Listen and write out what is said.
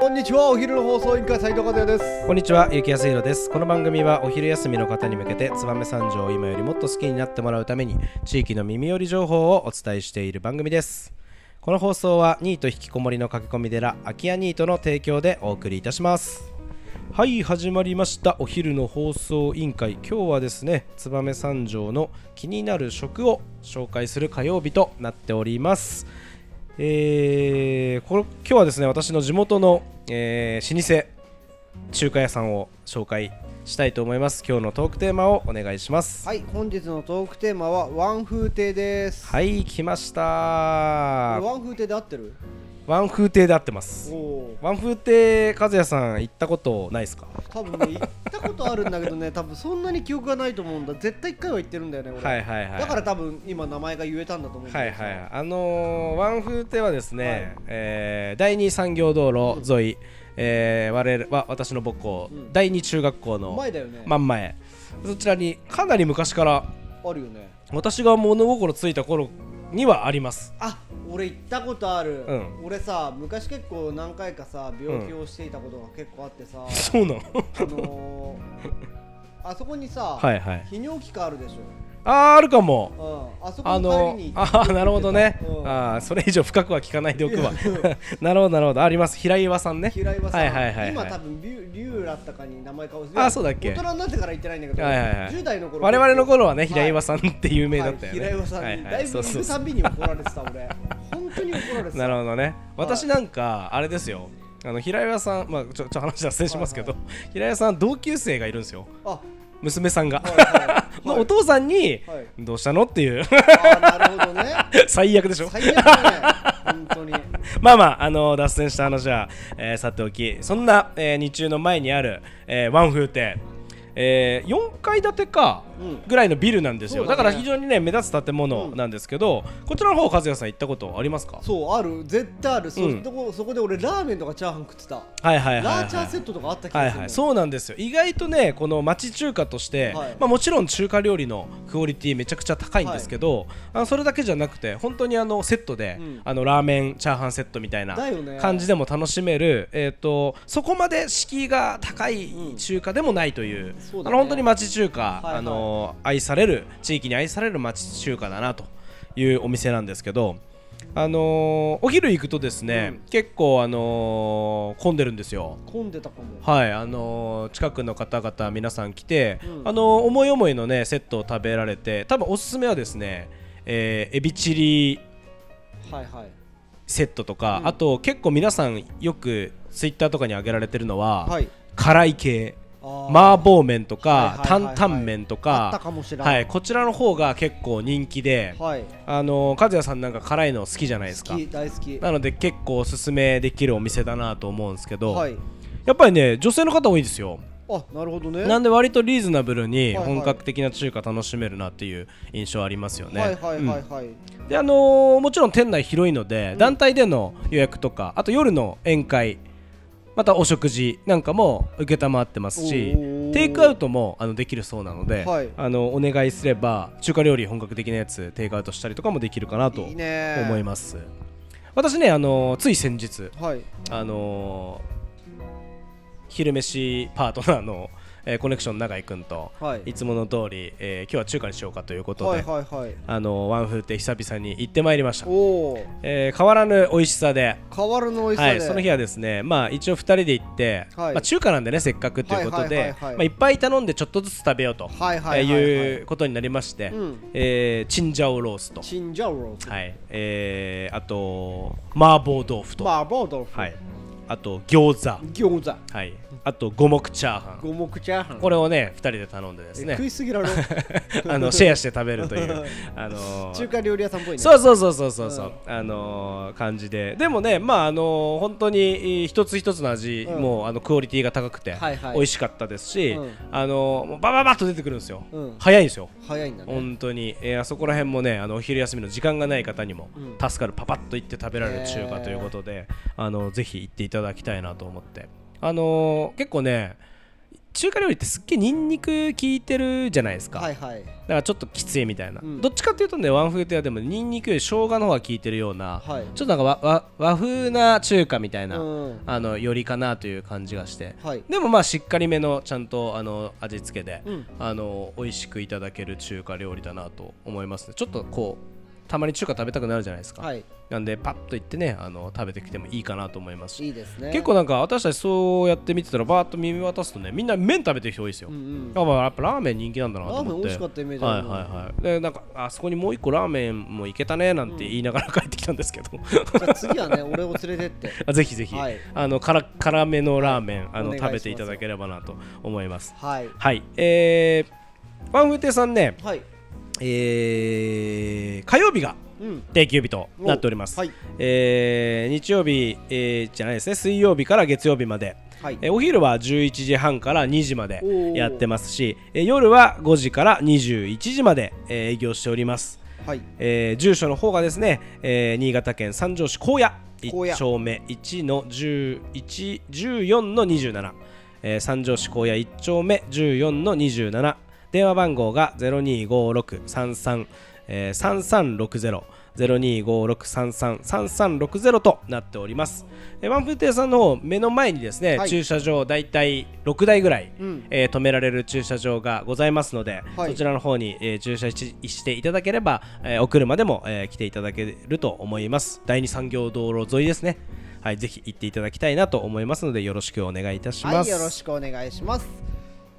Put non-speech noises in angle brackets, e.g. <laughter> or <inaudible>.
こんにちはお昼の放送委員会斉藤和也ですこんにちは、ゆきやすひろです。この番組はお昼休みの方に向けて、燕三条を今よりもっと好きになってもらうために、地域の耳寄り情報をお伝えしている番組です。この放送は、ニート引きこもりの駆け込み寺、空き家ニートの提供でお送りいたします。はい、始まりました。お昼の放送委員会。今日はですね、燕三条の気になる食を紹介する火曜日となっております。えー、これ今日はですね私の地元の、えー老舗中華屋さんを紹介したいと思います。今日のトークテーマをお願いします。はい本日のトークテーマは王風亭です。はい来ました。ワン風亭で合ってる？ワン風亭で合ってます。ワン風亭和也さん行ったことないですか？多分ね行ったことあるんだけどね多分そんなに記憶がないと思うんだ。絶対一回は行ってるんだよね俺。はいはいはい。だから多分今名前が言えたんだと思うんだはいはいあのー、王風亭はですね、はい。えー第二産業道路沿い、えー我々は私の母校、うん。第二中学校の前だよね。真ん前。そちらにかなり昔からあるよね。私が物心ついた頃にはあります。あ俺行ったことある、うん。俺さ昔結構何回かさ病気をしていたことが結構あってさ、そうなの？あのー、あそこにさ、<laughs> はいはい。泌尿器科あるでしょ、あーあるかも。うん、あそこのあーなるほどね、うん。あーそれ以上深くは聞かないでおくわ。<laughs> なるほどなるほど。あります。平岩さんね。平岩さん、はいはいはいはい。今多分ったかに名前変わるあそうだっけ？大人になってから言ってないんだけど、はいはいはい。10代の頃。我々の頃はね平岩んさんって有名だったよね、はい、平岩さんに、はいはい。だいぶ行くたびに怒られてた俺。本当に怒られてた。なるほどね。私なんかあれですよ。あの平岩さんまあちょちょ話脱線しますけど、は平岩さん同級生がいるんですよ。あ娘さんが、はいはい <laughs> まあお父さんに、はい。どうしたの？っていう。なるほどね。<laughs> 最悪でしょ。最悪だね本当に。<laughs> まあまあ、あの脱線した話は、えーさておき。そんな、えー日中の前にある、えーワン風亭、えー4階建てか。うんぐらいのビルなんですよ、うだね。から非常にね目立つ建物なんですけど、こちらの方和也さん行ったことありますか？そうある絶対ある。そ,、うん。こそこで俺ラーメンとかチャーハン食ってた、はいはいはい、はい、ラーチャーセットとかあった気がするはいはい、そうなんですよ。意外とねこの町中華として、はい。まあ、もちろん中華料理のクオリティめちゃくちゃ高いんですけど、あのそれだけじゃなくて本当にあのセットで、うん。あのラーメンチャーハンセットみたいな感じでも楽しめる、えー、とそこまで敷居が高い中華でもないという,、そうだね。あの本当に町中華、はいはい。あの愛される地域に愛される町中華だなというお店なんですけど。あのーお昼行くとですね、うん。結構、あのー混んでるんですよ。混んでたかもはい、あのー近くの方々皆さん来て、うん。あのー思い思いのねセットを食べられて多分おすすめはですね、えーエビチリはいはい。セットとか、うん。あと結構皆さんよくツイッターとかに上げられてるのは、はい。辛い系麻婆麺とか、担々麺とかはい、こちらの方が結構人気で、はい。あのー和也さんなんか辛いの好きじゃないですか。好き大好き。なので結構おすすめできるお店だなと思うんですけど、はい。やっぱりね女性の方多いんですよ。あなるほどね。なんで割とリーズナブルに本格的な中華楽しめるなっていう印象ありますよね。はいはいはいはい、うん。であのーもちろん店内広いので、うん。団体での予約とかあと夜の宴会またお食事なんかも承ってますしテイクアウトもあのできるそうなので、はい。あのお願いすれば中華料理本格的なやつテイクアウトしたりとかもできるかなと思います。私ね、あのーつい先日はい。あのー昼飯パートナーの、えーコネクション永井君と、はい。いつもの通り、えー今日は中華にしようかということで、はいはいはい。あのーワンフーって久々に行ってまいりました、おおえー変わらぬ美味しさで。変わるの美味しさで、はい、その日はですね、まあ、一応2人で行って、はい。まあ、中華なんでねせっかくということで、はいっぱい頼んでちょっとずつ食べようと、はいはいはいうことになりまして、うん。えーチンジャオロースと、チンジャオローはい。えーあと麻婆豆腐と、麻婆豆腐。はい、あと餃子、餃子。はい、あと五目チャーハン。五目チャーハン。これをね2人で頼んでですえね食いすぎられ <laughs> あのシェアして食べるという。あのー中華料理屋さんっぽいね。そうそうそうそうそうそう、あのー感じで。でもねまああのー本当にえー一つ一つの味、うん。もうあのクオリティが高くて、はいはい。美味しかったですし、うん。あのーバババッと出てくるんですよ、うん。早いんですよ。早いんだね。本当に、えーあそこら辺もねあのお昼休みの時間がない方にもうん。助かる。パパッと行って食べられる中華ということで、あのぜひ行っていただきたいなと思って。あのー結構ね中華料理ってすっげえニンニク効いてるじゃないですか、はいはい。だからちょっときついみたいな、うん。どっちかっていうとねワンフーテはでもニンニクより生姜の方が効いてるような、はい。ちょっとなんか和和和風な中華みたいな、うん。あのよりかなという感じがして。はい。でもまあしっかりめのちゃんとあの味付けで、うん。あの美味しくいただける中華料理だなと思いますね。ちょっとこうたまに中華食べたくなるじゃないですか、はい。なんでパッと行ってねあの食べてきてもいいかなと思います。しいいですね。結構なんか私たちそうやって見てたらバーッと耳渡すとねみんな麺食べてる人多いですよ、う。んうん。あまあやっぱラーメン人気なんだなとラーメ思ってン美味しかったイメージあるな。はいはいはい。でなんかあそこにもう一個ラーメンもいけたねなんて言いながら帰ってきたんですけど、じゃあ次はね俺を連れてって。<laughs> あぜひぜひ、はい。あの辛辛めのラーメン、あのお願いします。食べていただければなと思います。はい。はい。えー、ワンフーテさんね。はいえー、火曜日がうん。定休日となっております、はい。えー日曜日、えーじゃないですね。水曜日から月曜日まで。はい。えーお昼は11時半から2時までやってますし、えー夜は5時から21時まで、えー営業しております、はい。えー住所の方がですね、えー新潟県三条市高野。高野。1丁目1の11 14の27、えー三条市高野1丁目14の27電話番号が025633、えー、3360 0256333360となっております。えーワンフーテーさんの方目の前にですね、はい。駐車場だいたい6台ぐらい、うん。えー止められる駐車場がございますので、はい。そちらの方に、えー駐車ししていただければ、えーお車でも、えー来ていただけると思います。第二産業道路沿いですね。はいぜひ行っていただきたいなと思いますのでよろしくお願いいたします、はいよろしくお願いします